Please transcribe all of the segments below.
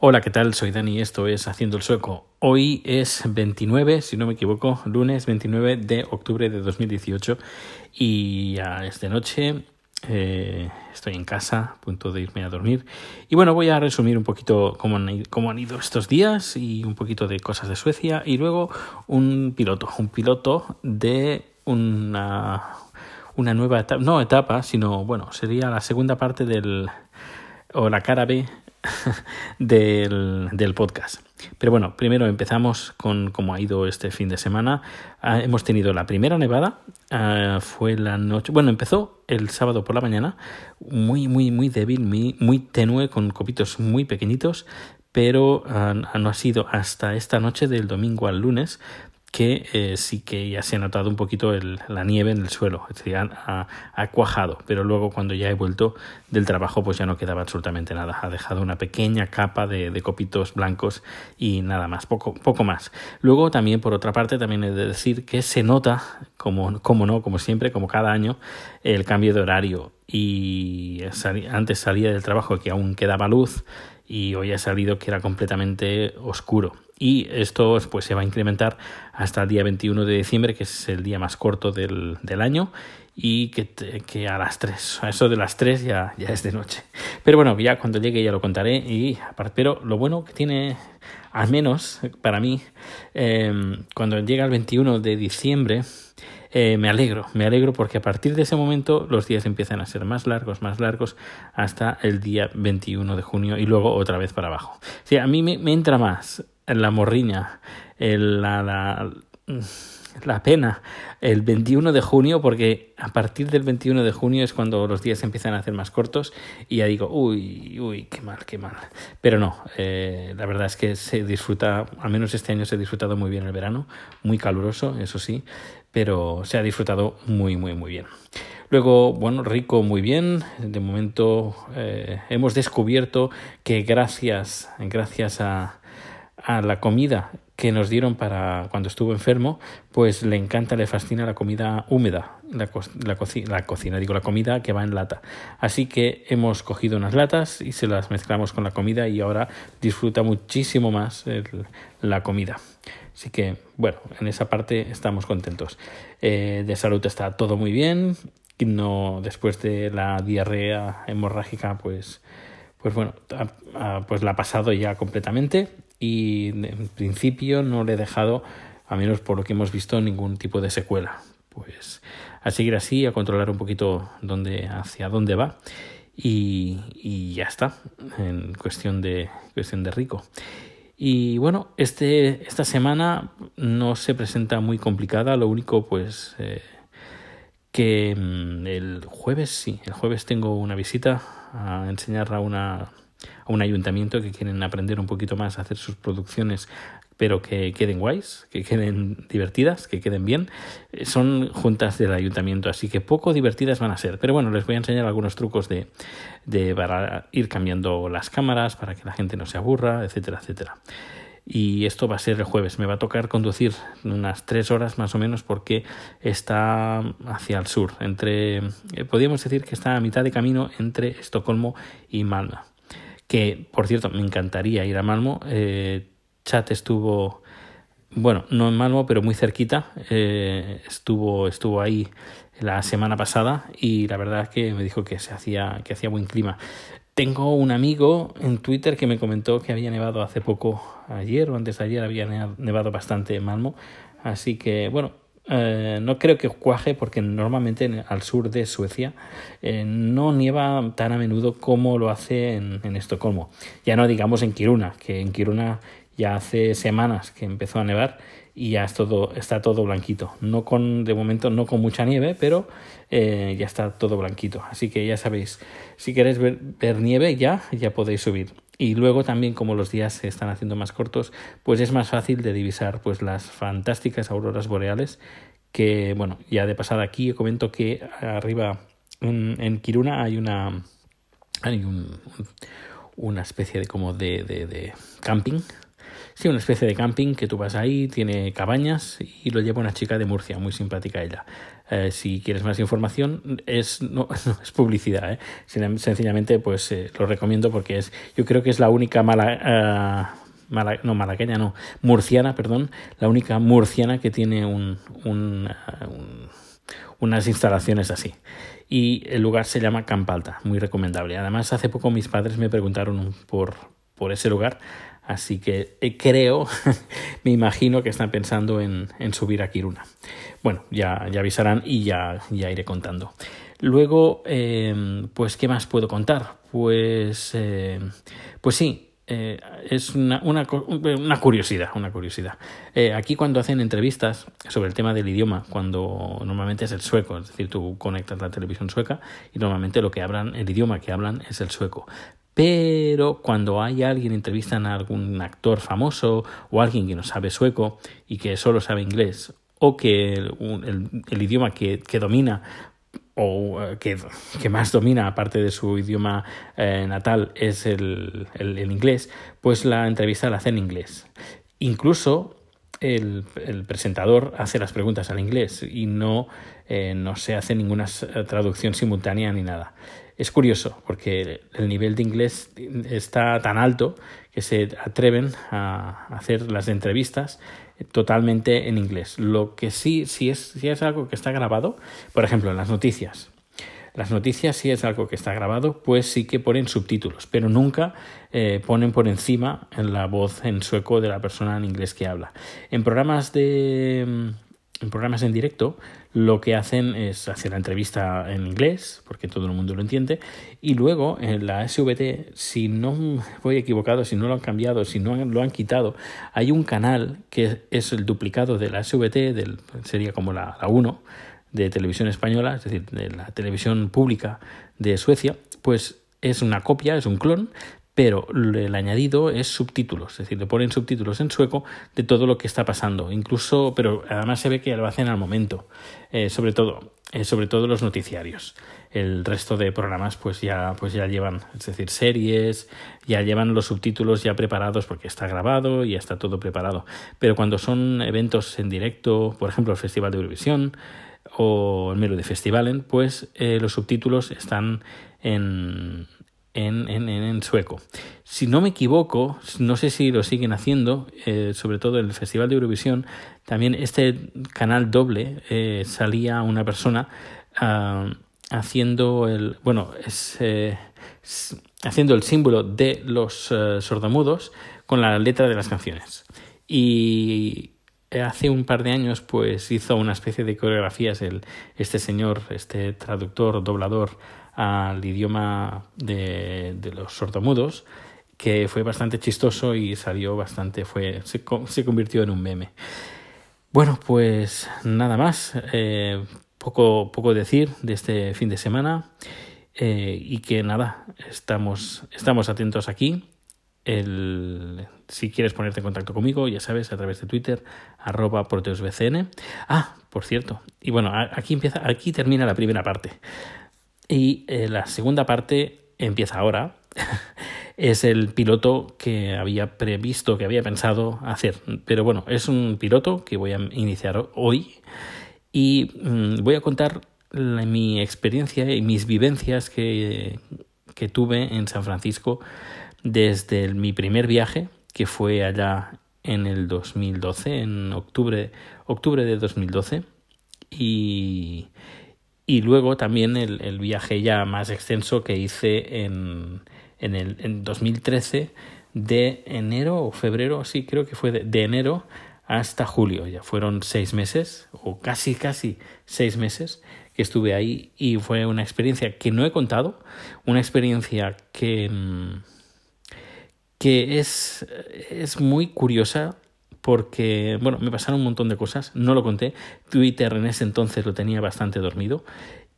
Hola, ¿qué tal? Soy Dani, esto es Haciendo el Sueco. Hoy es 29, si no me equivoco, lunes 29 de octubre de 2018 y ya es de noche, eh, estoy en casa, a punto de irme a dormir. Y bueno, voy a resumir un poquito cómo han, cómo han ido estos días y un poquito de cosas de Suecia y luego un piloto, un piloto de una, una nueva etapa, no etapa, sino bueno, sería la segunda parte del o la cara B del, del, podcast. Pero bueno, primero empezamos con cómo ha ido este fin de semana. Ah, hemos tenido la primera nevada, ah, fue la noche, bueno, empezó el sábado por la mañana, muy, muy, muy débil, muy, muy tenue, con copitos muy pequeñitos, pero ah, no ha sido hasta esta noche del domingo al lunes que eh, sí que ya se ha notado un poquito el, la nieve en el suelo, es decir, ha, ha, cuajado, pero luego cuando ya he vuelto del trabajo pues ya no quedaba absolutamente nada, ha dejado una pequeña capa de, copitos blancos y nada más, poco, poco más. Luego también por otra parte también he de decir que se nota, como, como no, como siempre, como cada año, el cambio de horario. Y antes salía del trabajo que aún quedaba luz y hoy ha salido que era completamente oscuro y esto pues se va a incrementar hasta el día 21 de diciembre, que es el día más corto del, del año y que, que, a las 3, a eso de las 3 ya, ya es de noche. Pero bueno, ya cuando llegue ya lo contaré y pero lo bueno que tiene, al menos para mí, eh, cuando llega el 21 de diciembre, eh, me alegro, me alegro porque a partir de ese momento los días empiezan a ser más largos, más largos, hasta el día 21 de junio y luego otra vez para abajo. Sí, a mí me entra más la morriña, la, la pena el 21 de junio porque a partir del 21 de junio es cuando los días empiezan a hacer más cortos y ya digo, uy, uy, qué mal, qué mal. Pero no, eh, la verdad es que se disfruta, al menos este año se ha disfrutado muy bien el verano, muy caluroso, eso sí, pero se ha disfrutado muy, muy, muy bien. Luego, bueno, rico, muy bien. De momento eh, hemos descubierto que gracias, gracias a, a la comida que nos dieron para cuando estuvo enfermo, pues le encanta, le fascina la comida húmeda, la, la, la, cocina, digo, la comida que va en lata. Así que hemos cogido unas latas y se las mezclamos con la comida y ahora disfruta muchísimo más la comida. Así que, bueno, en esa parte estamos contentos. Eh, de salud está todo muy bien. No, después de la diarrea hemorrágica, pues, pues bueno, pues la ha pasado ya completamente y en principio no le he dejado, a menos por lo que hemos visto, ningún tipo de secuela. Pues a seguir así, a controlar un poquito dónde, hacia dónde va y, y ya está, en cuestión de, cuestión de rico. Y bueno, este, esta semana no se presenta muy complicada, lo único pues eh, que mm, el jueves sí, el jueves tengo una visita a enseñar a una a un ayuntamiento que quieren aprender un poquito más a hacer sus producciones pero que queden guays, que queden divertidas, que queden bien. Eh, son juntas del ayuntamiento, así que poco divertidas van a ser. Pero bueno, les voy a enseñar algunos trucos de, para ir cambiando las cámaras, para que la gente no se aburra, etcétera, etcétera. Y esto va a ser el jueves. Me va a tocar conducir unas tres horas más o menos porque está hacia el sur. Entre, eh, podríamos decir que está a mitad de camino entre Estocolmo y Malmö que por cierto me encantaría ir a Malmo. Eh, Chat estuvo, bueno, no en Malmo, pero muy cerquita. Eh, estuvo, estuvo ahí la semana pasada y la verdad es que me dijo que se hacía, que hacía buen clima. Tengo un amigo en Twitter que me comentó que había nevado hace poco, ayer o antes de ayer había nevado bastante en Malmo. Así que, bueno, eh, no creo que cuaje porque normalmente al sur de Suecia eh, no nieva tan a menudo como lo hace en, Estocolmo. Ya no digamos en Kiruna, que en Kiruna ya hace semanas que empezó a nevar y ya es todo, está todo blanquito. No con, de momento no con mucha nieve, pero eh, ya está todo blanquito. Así que ya sabéis, si queréis ver, ver nieve ya, ya podéis subir. Y luego también como los días se están haciendo más cortos, pues es más fácil de divisar pues las fantásticas auroras boreales que, bueno, ya de pasada aquí comento que arriba en, en Kiruna hay una hay un, una especie de como de, de, de camping sí, una especie de camping que tú vas ahí, tiene cabañas y lo lleva una chica de Murcia, muy simpática ella. Eh, si quieres más información, es, no, es publicidad, ¿eh? sencillamente pues eh, lo recomiendo porque es, yo creo que es la única mala... Mala, no, malaqueña no, murciana, perdón, la única murciana que tiene un, un, unas instalaciones así. Y el lugar se llama Campalta, muy recomendable. Además, hace poco mis padres me preguntaron por, por ese lugar, así que creo, me imagino que están pensando en, subir a Kiruna bueno, ya, avisarán y ya, iré contando. Luego, eh, pues, ¿qué más puedo contar? Pues, eh, pues sí, eh, es una, una, curiosidad, una curiosidad. aquí cuando hacen entrevistas sobre el tema del idioma, cuando normalmente es el sueco, es decir, tú conectas la televisión sueca y normalmente lo que hablan, el idioma que hablan es el sueco. Pero cuando hay alguien, entrevistan a algún actor famoso o alguien que no sabe sueco y que solo sabe inglés o que el, idioma que, domina o eh, que, más domina aparte de su idioma eh, natal es el, inglés, pues la entrevista la hace en inglés. Incluso el, el, presentador hace las preguntas al inglés y no, eh, no se hace ninguna traducción simultánea ni nada. Es curioso porque el nivel de inglés está tan alto que se atreven a hacer las entrevistas totalmente en inglés. Lo que sí, si es, si es algo que está grabado, por ejemplo, en las noticias. Las noticias, si es algo que está grabado, pues sí que ponen subtítulos, pero nunca eh, ponen por encima la voz en sueco de la persona en inglés que habla. En programas de en programas en directo lo que hacen es hacer la entrevista en inglés, porque todo el mundo lo entiende, y luego en la SVT, si no voy equivocado, si no lo han cambiado, si no lo han quitado, hay un canal que es el duplicado de la SVT, del, sería como la, la 1 de televisión española, es decir, de la televisión pública de Suecia, pues es una copia, es un clon, pero el añadido es subtítulos, es decir, le ponen subtítulos en sueco de todo lo que está pasando, incluso, pero además se ve que lo hacen al momento, eh, sobre todo, eh, sobre todo los noticiarios. El resto de programas pues ya, pues ya llevan, es decir, series, ya llevan los subtítulos ya preparados porque está grabado y ya está todo preparado. Pero cuando son eventos en directo, por ejemplo, el Festival de Eurovisión o el Melody Festivalen, pues eh, los subtítulos están en en, en, en, sueco. Si no me equivoco, no sé si lo siguen haciendo, eh, sobre todo el Festival de Eurovisión, también este canal doble eh, salía una persona uh, haciendo el, bueno, es, eh, haciendo el símbolo de los sordomudos con la letra de las canciones. Y hace un par de años pues hizo una especie de coreografías el, este señor, este traductor, doblador al idioma de, los sordomudos, que fue bastante chistoso y salió bastante, fue, se, se convirtió en un meme. Bueno, pues nada más, eh, poco, poco decir de este fin de semana eh, y que nada, estamos, estamos atentos aquí. El, si quieres ponerte en contacto conmigo, ya sabes, a través de Twitter, arroba proteusbcn. Ah, por cierto, y bueno, aquí empieza, aquí termina la primera parte. Y eh, la segunda parte empieza ahora. es el piloto que había previsto, que había pensado hacer. Pero bueno, es un piloto que voy a iniciar hoy y mm, voy a contar mi experiencia y mis vivencias que, que tuve en San Francisco desde mi primer viaje, que fue allá en el 2012, en octubre, octubre de 2012. Y, y luego también el, el, viaje ya más extenso que hice en, en el en 2013 de enero o febrero, sí, creo que fue de, de, enero hasta julio. Ya fueron seis meses o casi, casi seis meses que estuve ahí y fue una experiencia que no he contado, una experiencia que, mm, que es, es muy curiosa porque, bueno, me pasaron un montón de cosas, no lo conté, Twitter en ese entonces lo tenía bastante dormido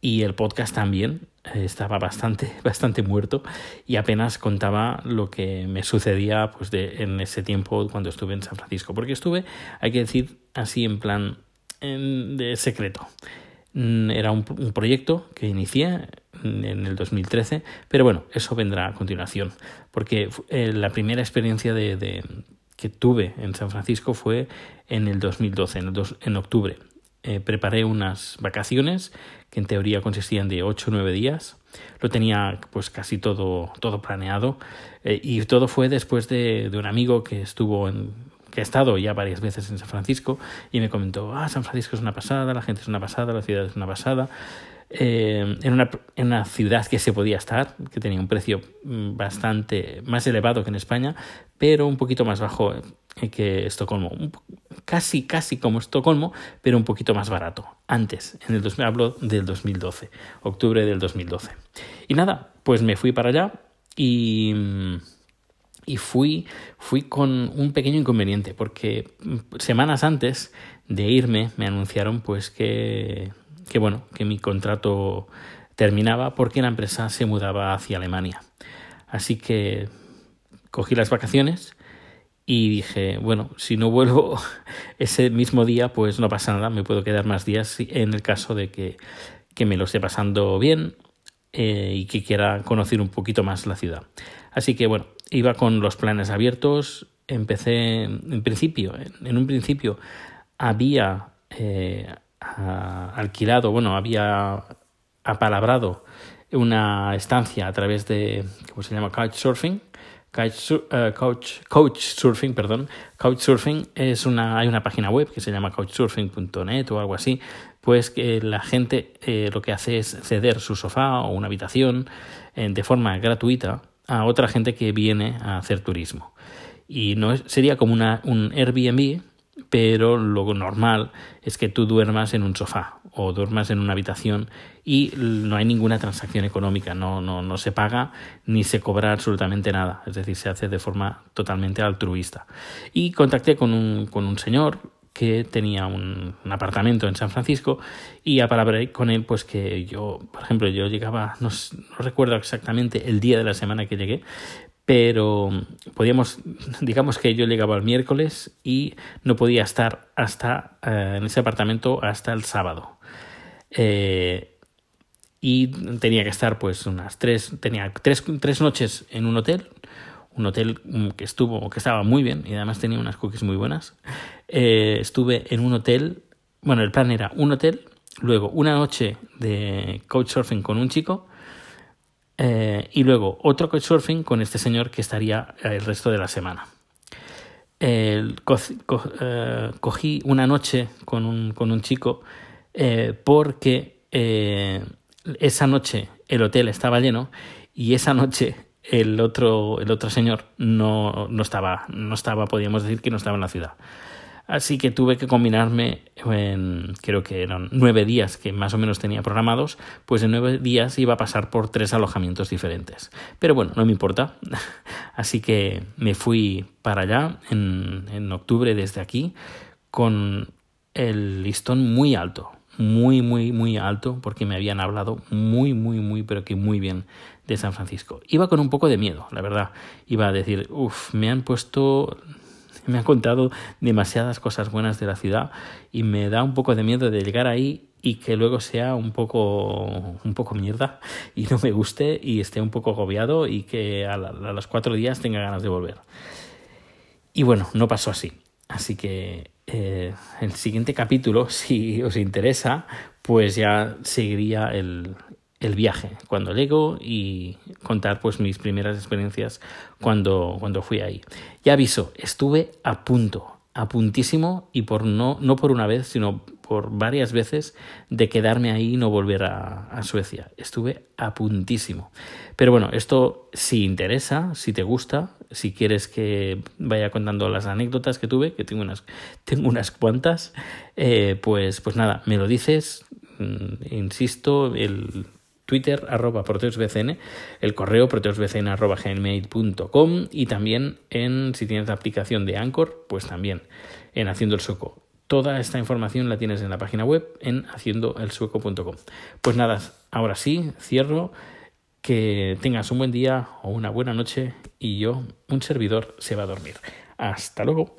y el podcast también eh, estaba bastante, bastante muerto y apenas contaba lo que me sucedía pues de, en ese tiempo cuando estuve en San Francisco, porque estuve, hay que decir, así en plan en, de secreto. Mm, era un, un proyecto que inicié en el 2013, pero bueno, eso vendrá a continuación, porque eh, la primera experiencia de, de, que tuve en San Francisco fue en el 2012, en, en octubre. Eh, preparé unas vacaciones que en teoría consistían de 8 o 9 días. Lo tenía pues casi todo, todo planeado eh, y todo fue después de, de un amigo que estuvo en, que ha estado ya varias veces en San Francisco y me comentó, ah, San Francisco es una pasada, la gente es una pasada, la ciudad es una pasada. Eh, en, una, en, una, ciudad que se podía estar, que tenía un precio mm, bastante más elevado que en España, pero un poquito más bajo eh, que Estocolmo. Casi, casi como Estocolmo, pero un poquito más barato. Antes, en el hablo del 2012, octubre del 2012. Y nada, pues me fui para allá y y fui, fui con un pequeño inconveniente porque mm, semanas antes de irme me anunciaron pues que que bueno, que mi contrato terminaba porque la empresa se mudaba hacia Alemania. Así que cogí las vacaciones y dije, bueno, si no vuelvo ese mismo día, pues no pasa nada, me puedo quedar más días en el caso de que, que me lo esté pasando bien eh, y que quiera conocer un poquito más la ciudad. Así que bueno, iba con los planes abiertos, empecé en principio, en un principio había eh, alquilado, bueno, había apalabrado una estancia a través de, ¿cómo se llama? Couchsurfing. Couch, uh, couch, couchsurfing, perdón. Couchsurfing es una, hay una página web que se llama couchsurfing.net o algo así, pues que la gente eh, lo que hace es ceder su sofá o una habitación eh, de forma gratuita a otra gente que viene a hacer turismo. Y no sería como una, un Airbnb, pero lo normal es que tú duermas en un sofá o duermas en una habitación y no hay ninguna transacción económica, no, no, no se paga ni se cobra absolutamente nada, es decir, se hace de forma totalmente altruista. Y contacté con un, con un señor que tenía un, un, apartamento en San Francisco y apalabré con él pues que yo, por ejemplo, yo llegaba, no, no, recuerdo exactamente el día de la semana que llegué, pero podíamos, digamos que yo llegaba el miércoles y no podía estar hasta eh, en ese apartamento hasta el sábado. Eh, y tenía que estar pues unas tres, tenía tres, tres noches en un hotel, un hotel que estuvo, que estaba muy bien y además tenía unas cookies muy buenas. Eh, estuve en un hotel, bueno, el plan era un hotel, luego una noche de couchsurfing con un chico, eh, y luego otro couchsurfing con este señor que estaría el resto de la semana. Eh, cogí una noche con un, con un chico eh, porque esa noche el hotel estaba lleno y esa noche el otro, el otro señor no, no, estaba, no estaba, podríamos decir que no estaba en la ciudad. Así que tuve que combinarme en, creo que eran nueve días que más o menos tenía programados, pues en nueve días iba a pasar por tres alojamientos diferentes. Pero bueno, no me importa. Así que me fui para allá en, en octubre desde aquí con el listón muy alto, muy, muy, muy alto, porque me habían hablado muy, muy, muy, pero que muy bien de San Francisco. Iba con un poco de miedo, la verdad. Iba a decir, uff, me han puesto me han contado demasiadas cosas buenas de la ciudad y me da un poco de miedo de llegar ahí y que luego sea un poco un poco mierda y no me guste y esté un poco agobiado y que a, los cuatro días tenga ganas de volver. Y bueno, no pasó así. Así que eh, el siguiente capítulo, si os interesa, pues ya seguiría el, el viaje, cuando llego y contar pues mis primeras experiencias cuando, cuando fui ahí. Y aviso, estuve a punto, a puntísimo y por no, no por una vez, sino por varias veces de quedarme ahí y no volver a, a, Suecia. Estuve a puntísimo. Pero bueno, esto si interesa, si te gusta, si quieres que vaya contando las anécdotas que tuve, que tengo unas, tengo unas cuantas, eh, pues, pues nada, me lo dices, mm, insisto, el, Twitter arroba proteusbcn, el correo proteusbcn arroba gmail.com y también en, si tienes la aplicación de Anchor, pues también en Haciendo el Sueco. Toda esta información la tienes en la página web en haciendoelsueco.com. Pues nada, ahora sí, cierro. Que tengas un buen día o una buena noche y yo, un servidor, se va a dormir. Hasta luego.